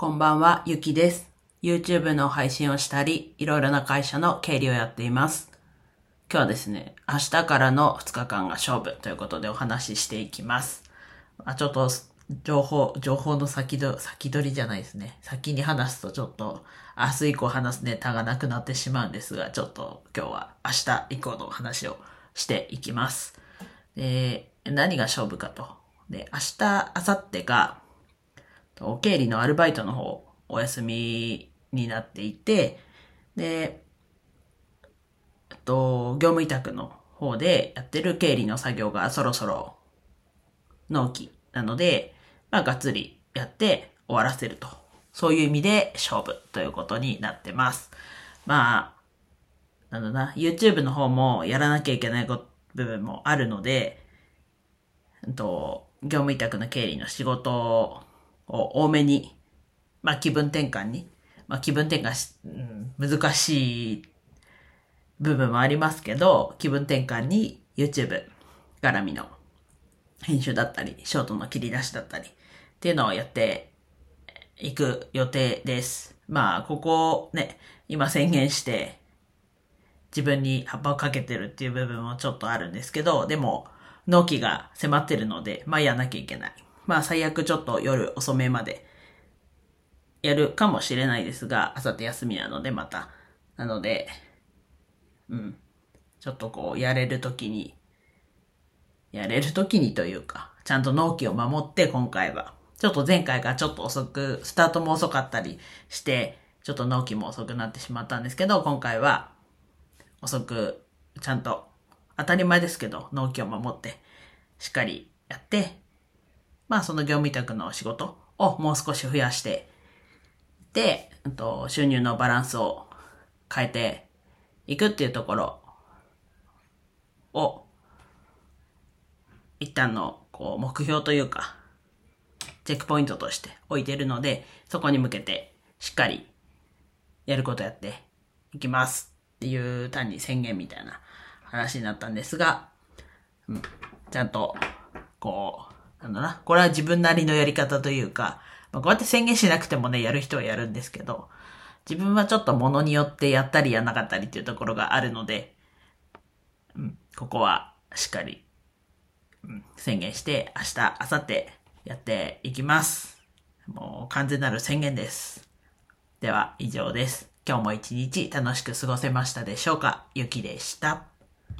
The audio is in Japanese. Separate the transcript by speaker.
Speaker 1: こんばんは、ゆきです。YouTube の配信をしたり、いろいろな会社の経理をやっています。今日はですね、明日からの2日間が勝負ということでお話ししていきます。あちょっと、情報、情報の先ど、先取りじゃないですね。先に話すとちょっと、明日以降話すネタがなくなってしまうんですが、ちょっと今日は明日以降のお話をしていきます。で、何が勝負かと。で、明日、明後日が、お経理のアルバイトの方、お休みになっていて、で、えっと、業務委託の方でやってる経理の作業がそろそろ納期なので、まあ、がっつりやって終わらせると。そういう意味で勝負ということになってます。まあ、なんだな、YouTube の方もやらなきゃいけない部分もあるので、えっと、業務委託の経理の仕事を多めに、まあ気分転換に、まあ気分転換し、うん、難しい部分もありますけど、気分転換に YouTube 絡みの編集だったり、ショートの切り出しだったりっていうのをやっていく予定です。まあ、ここね、今宣言して自分に葉っぱをかけてるっていう部分もちょっとあるんですけど、でも、納期が迫ってるので、まあやんなきゃいけない。まあ最悪ちょっと夜遅めまでやるかもしれないですが、朝って休みなのでまた。なので、うん。ちょっとこう、やれるときに、やれるときにというか、ちゃんと納期を守って今回は。ちょっと前回がちょっと遅く、スタートも遅かったりして、ちょっと納期も遅くなってしまったんですけど、今回は遅く、ちゃんと、当たり前ですけど、納期を守って、しっかりやって、まあその業務委託の仕事をもう少し増やして、で、と収入のバランスを変えていくっていうところを、一旦のこう目標というか、チェックポイントとして置いているので、そこに向けてしっかりやることやっていきますっていう単に宣言みたいな話になったんですが、うん、ちゃんとこう、んだな。これは自分なりのやり方というか、まあ、こうやって宣言しなくてもね、やる人はやるんですけど、自分はちょっと物によってやったりやんなかったりっていうところがあるので、うん、ここはしっかり、うん、宣言して明日、明後日やっていきます。もう完全なる宣言です。では以上です。今日も一日楽しく過ごせましたでしょうか？ゆきでした。